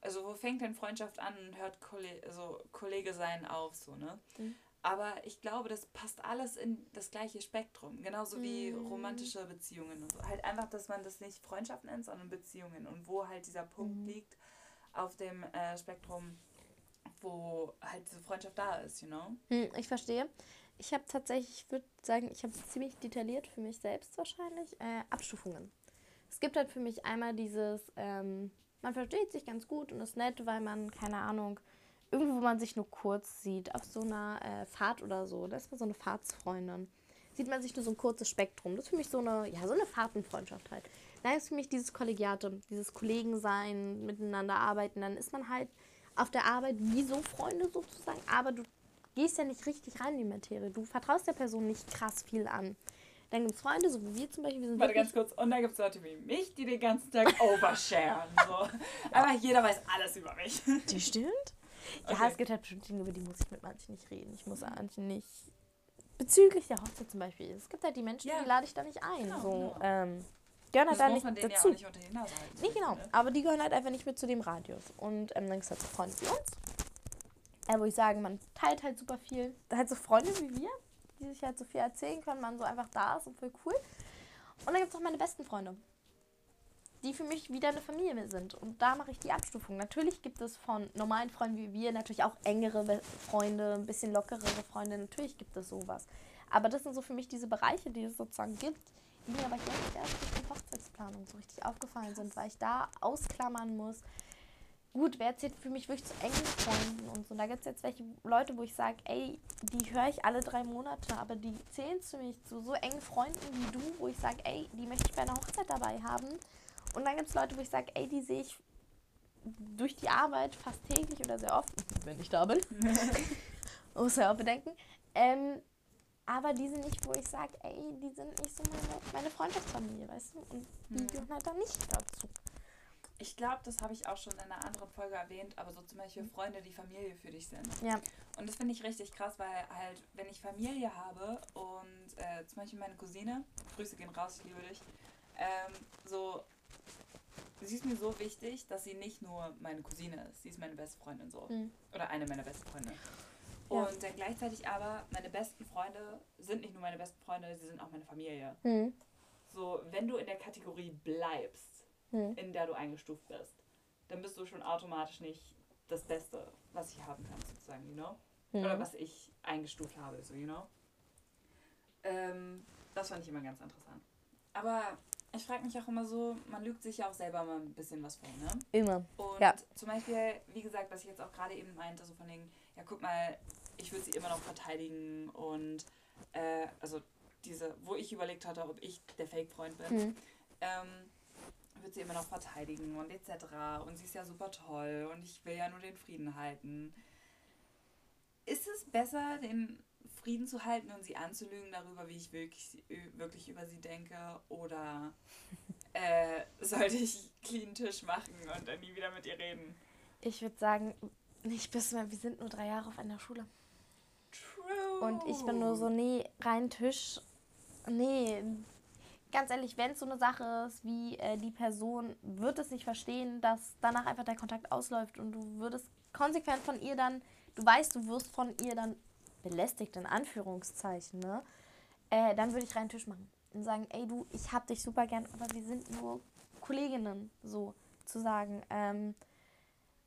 S2: also wo fängt denn Freundschaft an und hört Kolle also Kollege sein auf, so, ne?
S1: Mhm.
S2: Aber ich glaube, das passt alles in das gleiche Spektrum. Genauso wie
S1: Mhm.
S2: romantische Beziehungen und so. Halt einfach, dass man das nicht Freundschaft nennt, sondern Beziehungen. Und wo halt dieser Punkt
S1: Mhm.
S2: liegt, auf dem äh, Spektrum, wo halt diese Freundschaft da ist, you know?
S1: Hm, ich verstehe. Ich habe tatsächlich, ich würde sagen, ich habe ziemlich detailliert für mich selbst wahrscheinlich äh, Abstufungen. Es gibt halt für mich einmal dieses, ähm, man versteht sich ganz gut und ist nett, weil man, keine Ahnung, irgendwo, wo man sich nur kurz sieht, auf so einer äh, Fahrt oder so, da ist man so eine Fahrtsfreundin. Sieht man sich nur so ein kurzes Spektrum. Das ist für mich so eine, ja, so eine Fahrtenfreundschaft halt. Dann ist für mich dieses Kollegiate, dieses Kollegensein, miteinander arbeiten. Dann ist man halt auf der Arbeit wie so Freunde sozusagen, aber du gehst ja nicht richtig rein in die Materie. Du vertraust der Person nicht krass viel an. Dann gibt es Freunde, so wie wir zum Beispiel. Wir
S2: sind Warte ganz kurz. Und dann gibt es Leute wie mich, die den ganzen Tag oversharen. so. Aber jeder weiß alles über mich.
S1: Die stimmt? Ja, okay. es gibt halt bestimmte Dinge, über die muss ich mit manchen nicht reden. Ich muss manchen nicht. Bezüglich der Hochzeit zum Beispiel. Es gibt halt die Menschen, ja. die lade ich da nicht ein. Genau, so, genau. Ähm, gehören halt da nicht man dazu. Ja nicht Nase halten. Nee, genau. Ne? Aber die gehören halt einfach nicht mit zu dem Radius. Und ähm, dann gibt es halt Freunde wie uns. Äh, wo ich sage, man teilt halt super viel. Halt so Freunde wie wir, die sich halt so viel erzählen können, man so einfach da ist und voll cool. Und dann gibt es auch meine besten Freunde die für mich wieder eine Familie sind. Und da mache ich die Abstufung. Natürlich gibt es von normalen Freunden wie wir natürlich auch engere Freunde, ein bisschen lockerere Freunde. Natürlich gibt es sowas. Aber das sind so für mich diese Bereiche, die es sozusagen gibt, die mir aber jetzt erst durch die Hochzeitsplanung so richtig aufgefallen sind, weil ich da ausklammern muss. Gut, wer zählt für mich wirklich zu engen Freunden und so. Da gibt es jetzt welche Leute, wo ich sage, ey, die höre ich alle drei Monate, aber die zählen zu mich zu so engen Freunden wie du, wo ich sage, ey, die möchte ich bei einer Hochzeit dabei haben. Und dann gibt es Leute, wo ich sage, ey, die sehe ich durch die Arbeit fast täglich oder sehr oft, wenn ich da bin. Muss ja auch bedenken. Ähm, aber die sind nicht, wo ich sage, ey, die sind nicht so meine, meine Freundschaftsfamilie, weißt du? Und die mhm. gehören halt dann nicht dazu.
S2: Ich glaube, das habe ich auch schon in einer anderen Folge erwähnt, aber so zum Beispiel Freunde, die Familie für dich sind.
S1: Ja.
S2: Und das finde ich richtig krass, weil halt, wenn ich Familie habe und äh, zum Beispiel meine Cousine, Grüße gehen raus, ich liebe dich, ähm, so sie ist mir so wichtig, dass sie nicht nur meine Cousine ist, sie ist meine beste Freundin so. Mhm. Oder eine meiner besten Freunde. Ja. Und dann gleichzeitig aber, meine besten Freunde sind nicht nur meine besten Freunde, sie sind auch meine Familie. Mhm. So, wenn du in der Kategorie bleibst, mhm. in der du eingestuft bist, dann bist du schon automatisch nicht das Beste, was ich haben kann, sozusagen, you know? Mhm. Oder was ich eingestuft habe, so, you know? Ähm, das fand ich immer ganz interessant. Aber ich frage mich auch immer so, man lügt sich ja auch selber mal ein bisschen was vor, ne?
S1: Immer.
S2: Und ja. zum Beispiel, wie gesagt, was ich jetzt auch gerade eben meinte, so von den, ja guck mal, ich würde sie immer noch verteidigen und äh, also diese, wo ich überlegt hatte, ob ich der Fake-Freund bin, mhm. ähm, würde sie immer noch verteidigen und etc. Und sie ist ja super toll und ich will ja nur den Frieden halten. Ist es besser, den Frieden zu halten und sie anzulügen darüber, wie ich wirklich, wirklich über sie denke? Oder äh, sollte ich clean Tisch machen und dann nie wieder mit ihr reden?
S1: Ich würde sagen, nicht bis wir sind nur drei Jahre auf einer Schule.
S2: True.
S1: Und ich bin nur so, nee, rein Tisch. Nee, ganz ehrlich, wenn es so eine Sache ist, wie äh, die Person wird es nicht verstehen, dass danach einfach der Kontakt ausläuft und du würdest konsequent von ihr dann, du weißt, du wirst von ihr dann belästigt, in Anführungszeichen, ne? Äh, dann würde ich reinen Tisch machen und sagen, ey du, ich hab dich super gern, aber wir sind nur Kolleginnen, so zu sagen. Ähm,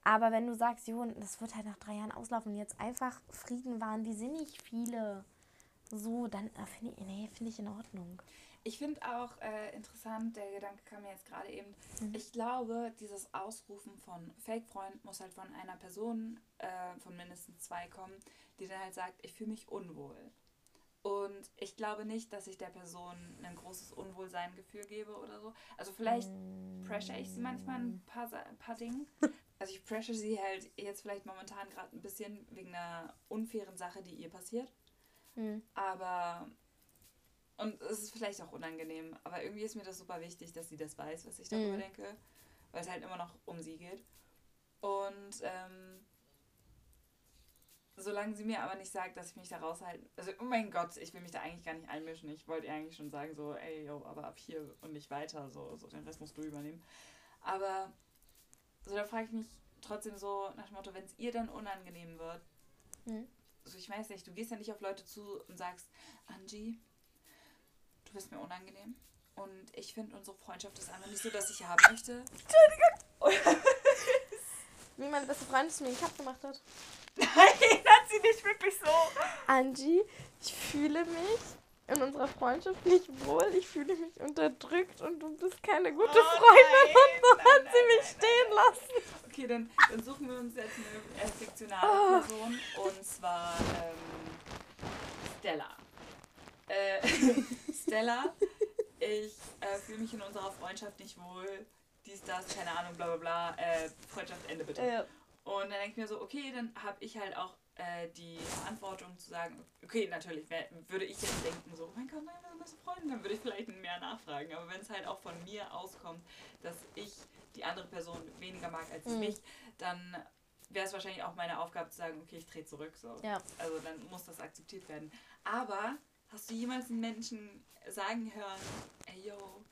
S1: aber wenn du sagst, jo, das wird halt nach drei Jahren auslaufen jetzt einfach Frieden waren, die sind nicht viele, so, dann äh, finde ich, nee, find ich in Ordnung.
S2: Ich finde auch äh, interessant, der Gedanke kam mir jetzt gerade eben. Mhm. Ich glaube, dieses Ausrufen von Fake-Freund muss halt von einer Person äh, von mindestens zwei kommen, die dann halt sagt, ich fühle mich unwohl. Und ich glaube nicht, dass ich der Person ein großes Unwohlsein-Gefühl gebe oder so. Also vielleicht pressure ich sie manchmal ein paar, ein paar Dinge. Also ich pressure sie halt jetzt vielleicht momentan gerade ein bisschen wegen einer unfairen Sache, die ihr passiert. Mm. Aber und es ist vielleicht auch unangenehm, aber irgendwie ist mir das super wichtig, dass sie das weiß, was ich darüber mm. denke, weil es halt immer noch um sie geht. Und ähm, Solange sie mir aber nicht sagt, dass ich mich da raushalten. Also, oh mein Gott, ich will mich da eigentlich gar nicht einmischen. Ich wollte ihr eigentlich schon sagen, so, ey, yo, aber ab hier und nicht weiter. So, so den Rest musst du übernehmen. Aber so, da frage ich mich trotzdem so nach dem Motto, wenn es ihr dann unangenehm wird. Hm. Also, ich weiß nicht, du gehst ja nicht auf Leute zu und sagst, Angie, du bist mir unangenehm. Und ich finde, unsere Freundschaft ist einfach nicht so, dass ich haben möchte. Entschuldigung.
S1: wie meine beste Freundin es mir in den Kopf gemacht hat.
S2: Nein, hat sie nicht wirklich so.
S1: Angie, ich fühle mich in unserer Freundschaft nicht wohl. Ich fühle mich unterdrückt und du bist keine gute
S2: Oh,
S1: Freundin.
S2: nein,
S1: und so
S2: nein,
S1: hat
S2: nein,
S1: sie mich
S2: nein,
S1: stehen lassen.
S2: Okay, dann, dann suchen wir uns jetzt eine fiktionale
S1: Ah.
S2: Person. Und zwar ähm, Stella. Äh, Stella, ich äh, fühle mich in unserer Freundschaft nicht wohl. Dies, das, keine Ahnung, bla bla bla. Äh, Freundschaft, Ende bitte.
S1: Äh,
S2: Und dann denke ich mir so, okay, dann habe ich halt auch äh, die Verantwortung zu sagen, okay, natürlich, wär, würde ich jetzt denken, so, oh mein Gott, nein, wir sind beste Freunde, dann würde ich vielleicht mehr nachfragen. Aber wenn es halt auch von mir auskommt, dass ich die andere Person weniger mag als
S1: Mhm.
S2: mich, dann wäre es wahrscheinlich auch meine Aufgabe zu sagen, okay, ich drehe zurück. So.
S1: Ja.
S2: Also dann muss das akzeptiert werden. Aber hast du jemals einen Menschen sagen hören, ey yo,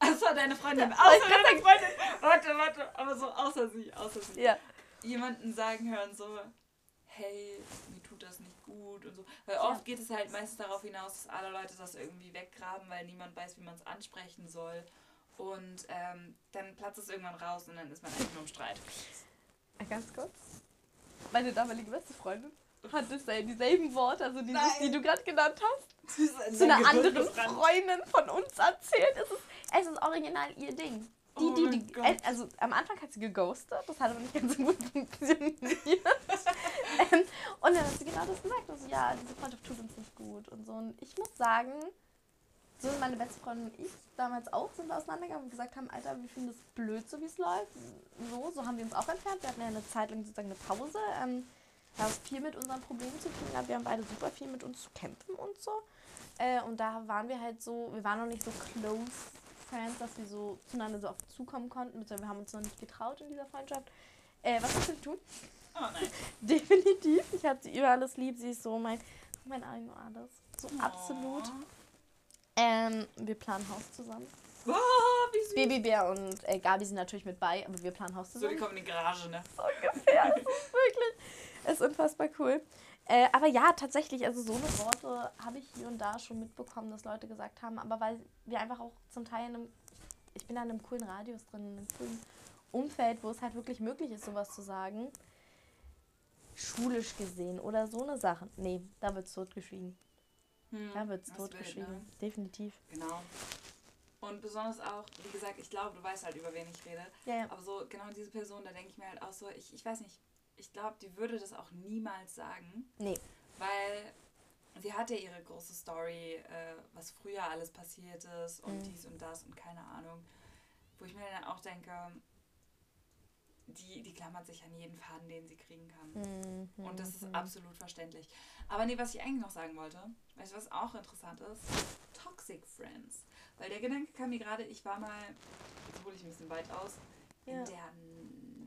S2: das war deine Freundin, außer deine Freundin, warte, warte, aber so außer sie, außer sie
S1: ja.
S2: jemanden sagen hören, so, hey, mir tut das nicht gut und so. Weil
S1: Ja.
S2: oft geht es halt meistens darauf hinaus, dass alle Leute das irgendwie weggraben, weil niemand weiß, wie man es ansprechen soll. Und ähm, dann platzt es irgendwann raus und dann ist man eigentlich nur im Streit.
S1: Ganz kurz. Meine damalige beste Freundin hat äh, dieselben Worte, also dieses,
S2: Nein.
S1: die du gerade genannt hast, zu
S2: Zu
S1: einer anderen Freundin von uns erzählt. Es ist, es ist original ihr Ding. Die,
S2: Oh
S1: die, die, äh, also am Anfang hat sie geghostet, das hat aber nicht ganz so gut funktioniert. ähm, und dann hat sie genau das gesagt, also ja, diese Freundschaft tut uns nicht gut und so. Und ich muss sagen, so sind meine beste Freundin und ich damals auch sind wir auseinandergegangen und gesagt haben, Alter, wir finden das blöd, so wie es läuft. So, so haben wir uns auch entfernt. Wir hatten ja eine Zeit lang sozusagen eine Pause. Ähm, da es viel mit unseren Problemen zu tun hat. Wir haben beide super viel mit uns zu kämpfen und so. Äh, und da waren wir halt so, wir waren noch nicht so close Friends, dass wir so zueinander so oft zukommen konnten. Wir haben uns noch nicht getraut in dieser Freundschaft. Äh, was willst du tun?
S2: Oh nein.
S1: Definitiv. Ich habe sie über alles lieb. Sie ist so mein, mein Eigen alles. So absolut. Ähm, wir planen Haus zusammen.
S2: Oh, wie süß.
S1: Babybär und äh, Gabi sind natürlich mit bei, aber wir planen Haus
S2: So,
S1: zusammen.
S2: die kommen in die Garage, ne?
S1: so ungefähr. Wirklich, ist unfassbar cool. Äh, aber ja, tatsächlich, also so eine Worte habe ich hier und da schon mitbekommen, dass Leute gesagt haben, aber weil wir einfach auch zum Teil in einem, ich bin da in einem coolen Radius drin, in einem coolen Umfeld, wo es halt wirklich möglich ist, sowas zu sagen. Schulisch gesehen oder so eine Sache. Nee, da wird es totgeschwiegen.
S2: Hm,
S1: Da wird es totgeschwiegen.
S2: ne?
S1: Definitiv.
S2: Genau. Und besonders auch, wie gesagt, ich glaube, du weißt halt, über wen ich rede.
S1: Ja, ja.
S2: Aber so, genau diese Person, da denke ich mir halt auch so, ich, ich weiß nicht, ich glaube, die würde das auch niemals sagen.
S1: Nee.
S2: Weil sie hat ja ihre große Story, äh, was früher alles passiert ist und
S1: Mhm.
S2: dies und das und keine Ahnung. Wo ich mir dann auch denke, die, die klammert sich an jeden Faden, den sie kriegen kann.
S1: Mhm.
S2: Und das ist absolut verständlich. Aber nee, was ich eigentlich noch sagen wollte, weißt du, was auch interessant ist? Toxic Friends. Weil der Gedanke kam mir gerade, ich war mal, jetzt hole ich ein bisschen weit aus,
S1: Ja.
S2: in der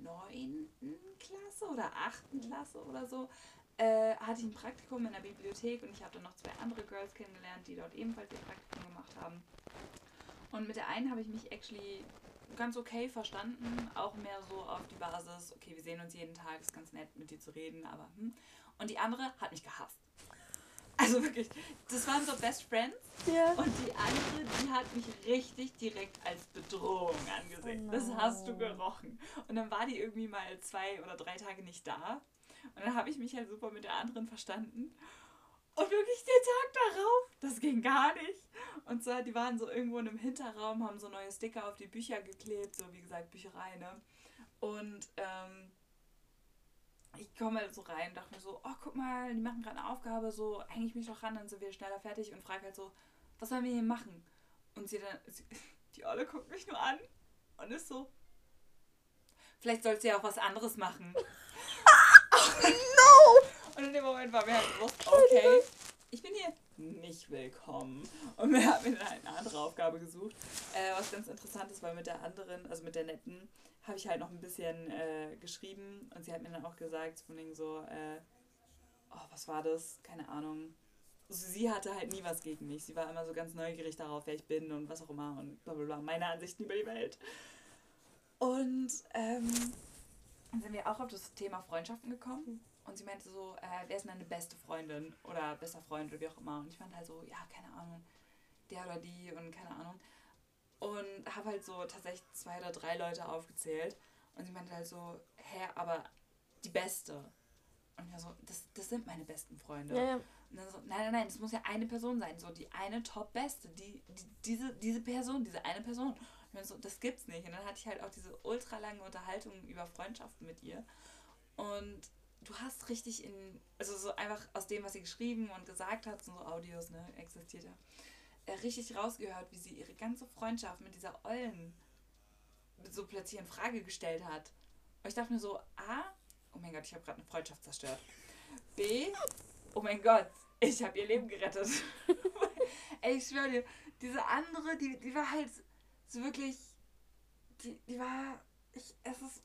S2: neunten Klasse oder achten Klasse oder so, äh, hatte ich ein Praktikum in der Bibliothek und ich habe dann noch zwei andere Girls kennengelernt, die dort ebenfalls ihr Praktikum gemacht haben. Und mit der einen habe ich mich actually ganz okay verstanden, auch mehr so auf die Basis, okay, wir sehen uns jeden Tag, ist ganz nett mit dir zu reden, aber hm. Und die andere hat mich gehasst. Also wirklich, das waren so Best Friends
S1: Ja.
S2: und die andere, die hat mich richtig direkt als Bedrohung angesehen.
S1: Oh
S2: Das hast du
S1: no.
S2: gerochen. Und dann war die irgendwie mal zwei oder drei Tage nicht da. Und dann habe ich mich halt super mit der anderen verstanden. Und wirklich den Tag darauf, das ging gar nicht. Und zwar, die waren so irgendwo in einem Hinterraum, haben so neue Sticker auf die Bücher geklebt, so wie gesagt, Bücherei, ne? Und ähm, ich komme halt so rein, dachte mir so, oh, guck mal, die machen gerade eine Aufgabe, so, häng ich mich doch ran, dann sind wir schneller fertig und frage halt so, was sollen wir hier machen? Und sie dann, sie, die Olle guckt mich nur an und ist so, vielleicht sollst du ja auch was anderes machen.
S1: no!
S2: Und in dem Moment war mir halt bewusst, okay, ich bin hier nicht willkommen. Und wir haben mir dann eine andere Aufgabe gesucht. Äh, was ganz interessant ist, weil mit der anderen, also mit der netten, habe ich halt noch ein bisschen äh, geschrieben und sie hat mir dann auch gesagt, von so, äh, oh, was war das? Keine Ahnung. Also sie hatte halt nie was gegen mich. Sie war immer so ganz neugierig darauf, wer ich bin und was auch immer und bla bla bla. Meine Ansichten über die Welt. Und ähm, dann sind wir auch auf das Thema Freundschaften gekommen. Und sie meinte so, äh, wer ist deine beste Freundin oder bester Freund oder wie auch immer. Und ich meinte halt so, ja, keine Ahnung, der oder die und keine Ahnung. Und habe halt so tatsächlich zwei oder drei Leute aufgezählt. Und sie meinte halt so, hä, aber die beste. Und ja so, das, das sind meine besten Freunde.
S1: Ja, ja.
S2: Und dann so, nein, nein, nein, das muss ja eine Person sein. So, die eine Top-Beste. Die, die, diese, diese Person, diese eine Person. Und ich so, das gibt's nicht. Und dann hatte ich halt auch diese ultra lange Unterhaltung über Freundschaften mit ihr. Und du hast richtig in, also so einfach aus dem, was sie geschrieben und gesagt hat, so Audios, ne, existiert ja, richtig rausgehört, wie sie ihre ganze Freundschaft mit dieser Ollen so plötzlich in Frage gestellt hat. Und ich dachte mir so, A, oh mein Gott, ich habe gerade eine Freundschaft zerstört. B, oh mein Gott, ich habe ihr Leben gerettet. Ey, ich schwöre dir, diese andere, die, die war halt so wirklich, die, die war, ich, es ist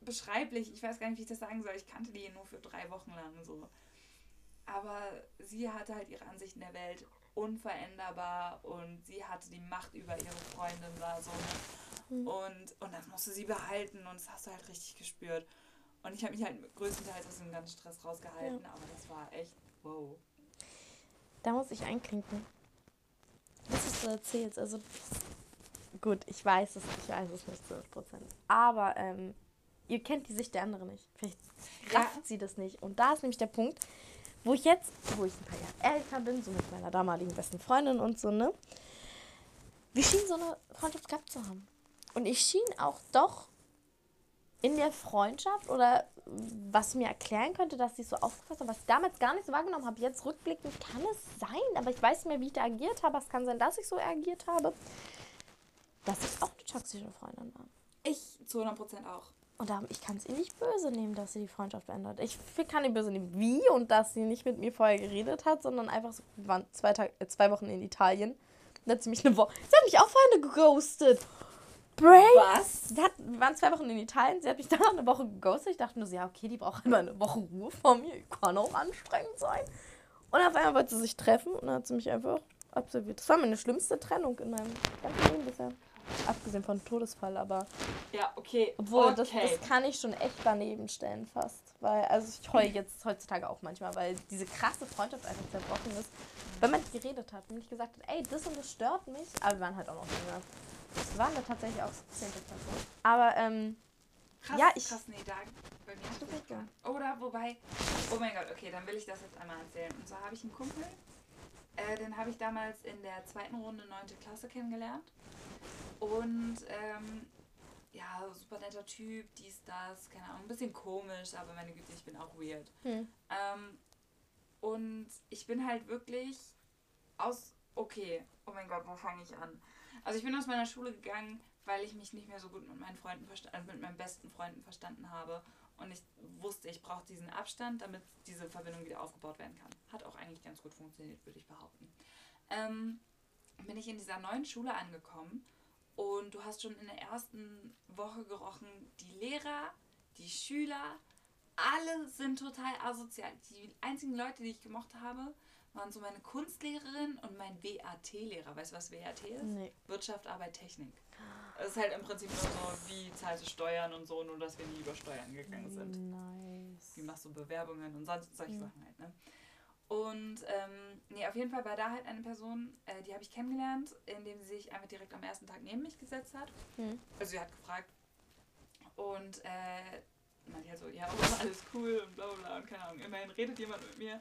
S2: unbeschreiblich. Ich weiß gar nicht, wie ich das sagen soll. Ich kannte die nur für drei Wochen lang so. Aber sie hatte halt ihre Ansichten der Welt unveränderbar und sie hatte die Macht über ihre Freundin da so. Mhm. Und, und das musste sie behalten und das hast du halt richtig gespürt. Und ich habe mich halt größtenteils aus dem ganzen Stress rausgehalten, ja. aber das war echt wow.
S1: Da muss ich einklinken. Was ist du erzählst, also gut, ich weiß es, ich weiß es nicht zu 100%. Aber ähm, ihr kennt die Sicht der anderen nicht. Vielleicht rafft ja. sie das nicht. Und da ist nämlich der Punkt, wo ich jetzt, wo ich ein paar Jahre älter bin, so mit meiner damaligen besten Freundin und so, ne? Wir schienen so eine Freundschaft gehabt zu haben. Und ich schien auch doch in der Freundschaft oder was mir erklären könnte, dass sie so aufgefasst hat, was ich damals gar nicht so wahrgenommen habe. Jetzt rückblickend kann es sein, aber ich weiß nicht mehr, wie ich da agiert habe. Es kann sein, dass ich so agiert habe, dass ich auch eine toxische Freundin war.
S2: Ich zu 100% auch.
S1: Und da, ich kann es ihr nicht böse nehmen, dass sie die Freundschaft beendet. Ich kann ihr böse nehmen, wie und dass sie nicht mit mir vorher geredet hat, sondern einfach so, wir waren zwei, Tag, äh, zwei Wochen in Italien. Dann hat sie mich eine Woche. Sie hat mich auch vorher geghostet. Brain. Was? Sie hat, wir waren zwei Wochen in Italien. Sie hat mich dann eine Woche geghostet. Ich dachte nur so, ja, okay, die braucht immer eine Woche Ruhe von mir. Kann auch anstrengend sein. Und auf einmal wollte sie sich treffen und dann hat sie mich einfach absolviert. Das war meine schlimmste Trennung in meinem ganzen Leben bisher. Abgesehen von Todesfall, aber.
S2: Ja, okay.
S1: Obwohl, okay. Das, das kann ich schon echt daneben stellen, fast. Weil, also ich heule jetzt heutzutage auch manchmal, weil diese krasse Freundschaft einfach zerbrochen ist. Wenn man nicht geredet hat und nicht gesagt hat, ey, das und das stört mich, aber wir waren halt auch noch jünger. Das waren da tatsächlich auch 10. Klasse. Aber, ähm.
S2: Krass, ja, ich. Krass, nee, da bei mir ist das gar. Oder wobei. Oh mein Gott, okay, dann will ich das jetzt einmal erzählen. Und zwar habe ich einen Kumpel, äh, den habe ich damals in der zweiten Runde 9. Klasse kennengelernt. Und ähm, ja, super netter Typ, dies, das, keine Ahnung, ein bisschen komisch, aber meine Güte, ich bin auch weird. Hm. Ähm, und ich bin halt wirklich aus, okay, oh mein Gott, wo fange ich an? Also ich bin aus meiner Schule gegangen, weil ich mich nicht mehr so gut mit meinen Freunden äh, mit meinen besten Freunden verstanden habe. Und ich wusste, ich brauche diesen Abstand, damit diese Verbindung wieder aufgebaut werden kann. Hat auch eigentlich ganz gut funktioniert, würde ich behaupten. Ähm, bin ich in dieser neuen Schule angekommen und du hast schon in der ersten Woche gerochen, die Lehrer, die Schüler, alle sind total asozial. Die einzigen Leute, die ich gemocht habe, waren so meine Kunstlehrerin und mein WAT-Lehrer. Weißt du, was WAT ist? Nee. Wirtschaft, Arbeit, Technik. Das ist halt im Prinzip nur so, wie zahlst du Steuern und so, nur dass wir nie über Steuern gegangen sind. Nice. Wie machst du Bewerbungen und sonst solche ja. Sachen halt, ne? Und ähm, nee, auf jeden Fall war da halt eine Person, äh, die habe ich kennengelernt, indem sie sich einfach direkt am ersten Tag neben mich gesetzt hat. Mhm. Also sie hat gefragt und äh, meinte halt so, ja, oh, alles cool und bla bla und keine Ahnung, immerhin redet jemand mit mir.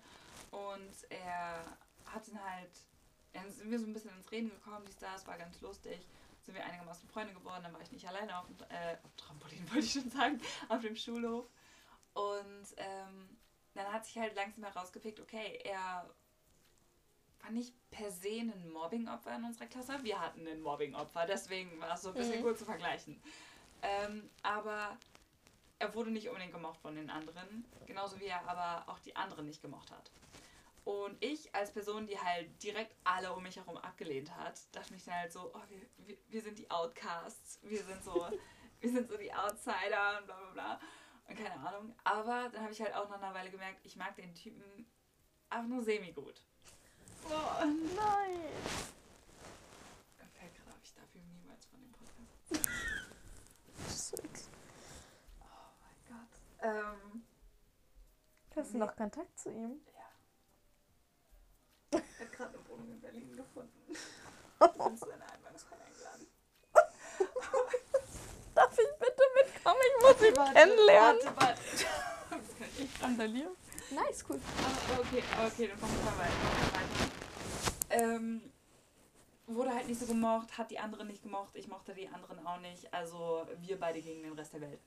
S2: Und er hat dann halt, dann sind wir so ein bisschen ins Reden gekommen, dies, das, war ganz lustig. Sind wir einigermaßen Freunde geworden, dann war ich nicht alleine auf dem, äh, auf Trampolin, wollte ich schon sagen, auf dem Schulhof. Und ähm, dann hat sich halt langsam herausgepickt, okay, er war nicht per se ein Mobbing-Opfer in unserer Klasse. Wir hatten ein Mobbing-Opfer, deswegen war es so ein bisschen mhm. cool zu vergleichen. Ähm, aber er wurde nicht unbedingt gemocht von den anderen, genauso wie er aber auch die anderen nicht gemocht hat. Und ich als Person, die halt direkt alle um mich herum abgelehnt hat, dachte mich dann halt so, oh, wir, wir, wir sind die Outcasts, wir sind so, wir sind so die Outsider und bla bla bla. Keine Ahnung. Aber dann habe ich halt auch nach einer Weile gemerkt, ich mag den Typen einfach nur semi-gut.
S1: Oh nein!
S2: Fällt gerade auf, ich darf ihm niemals von dem Podcast. Oh mein Gott. Ähm,
S1: Hast du noch Kontakt zu ihm?
S2: Ja. Er hat gerade eine Wohnung in Berlin gefunden. Ich zu einer Einweihungsfeier eingeladen.
S1: Darf ich bitte mitkommen? Ihn
S2: Warte,
S1: kennenlernen.
S2: Warte, warte. Kann ich randalieren.
S1: Nice, cool.
S2: Aber okay, okay, dann fangen wir mal weiter. Ähm, wurde halt nicht so gemocht, hat die anderen nicht gemocht, ich mochte die anderen auch nicht. Also wir beide gegen den Rest der Welt.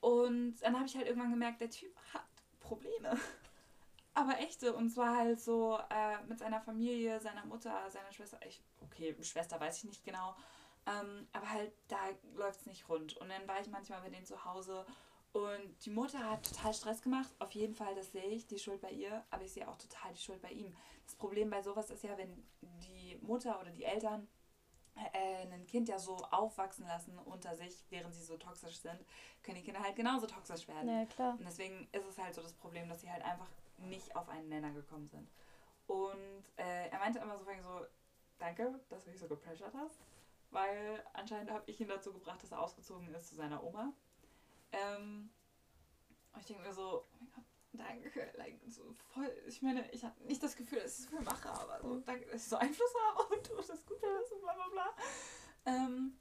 S2: Und dann habe ich halt irgendwann gemerkt, der Typ hat Probleme. Aber echte. Und zwar halt so äh, mit seiner Familie, seiner Mutter, seiner Schwester. Ich, okay, Schwester weiß ich nicht genau. Ähm, aber halt, da läuft es nicht rund. Und dann war ich manchmal bei denen zu Hause und die Mutter hat total Stress gemacht. Auf jeden Fall, das sehe ich, die Schuld bei ihr, aber ich sehe auch total die Schuld bei ihm. Das Problem bei sowas ist ja, wenn die Mutter oder die Eltern äh, ein Kind ja so aufwachsen lassen unter sich, während sie so toxisch sind, können die Kinder halt genauso toxisch werden.
S1: Ja, klar.
S2: Und deswegen ist es halt so das Problem, dass sie halt einfach nicht auf einen Nenner gekommen sind. Und äh, er meinte immer so, so, danke, dass du mich so gepressured hast, weil anscheinend habe ich ihn dazu gebracht, dass er ausgezogen ist zu seiner Oma. Ähm, und ich denke mir so, oh mein Gott, danke. Like, so voll, ich meine, ich habe nicht das Gefühl, dass ich so viel mache, aber so, danke, dass ich so Einfluss habe und du das gut findest und bla bla bla. Ähm,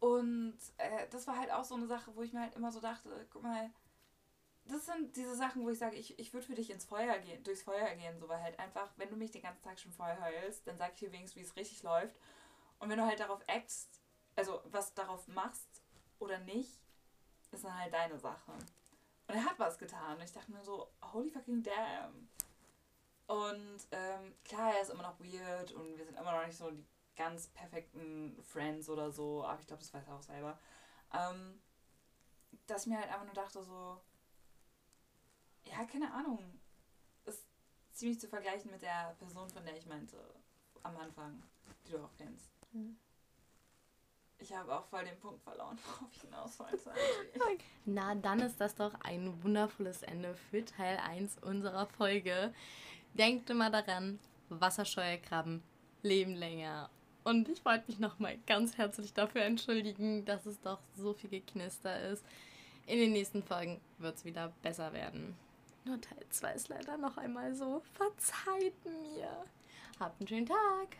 S2: und äh, das war halt auch so eine Sache, wo ich mir halt immer so dachte, guck mal, das sind diese Sachen, wo ich sage, ich, ich würde für dich ins Feuer gehen, durchs Feuer gehen, so weil halt einfach, wenn du mich den ganzen Tag schon Feuer heulst, dann sag ich dir wenigstens, wie es richtig läuft. Und wenn du halt darauf actst, also was darauf machst oder nicht, ist dann halt deine Sache. Und er hat was getan. Und ich dachte mir so, holy fucking damn. Und ähm, klar, er ist immer noch weird und wir sind immer noch nicht so die ganz perfekten Friends oder so, aber ich glaube, das weiß er auch selber. Ähm, dass ich mir halt einfach nur dachte, so, ja, keine Ahnung. Ist ziemlich zu vergleichen mit der Person, von der ich meinte am Anfang, die du auch kennst. Ich habe auch voll den Punkt verloren, worauf ich hinaus wollte.
S1: Na, dann ist das doch ein wundervolles Ende für Teil 1 unserer Folge. Denkt immer daran, Wasserscheuerkrabben leben länger. Und ich wollte mich nochmal ganz herzlich dafür entschuldigen, dass es doch so viel Geknister ist. In den nächsten Folgen wird es wieder besser werden. Nur Teil 2 ist leider noch einmal so. Verzeiht mir. Habt einen schönen Tag.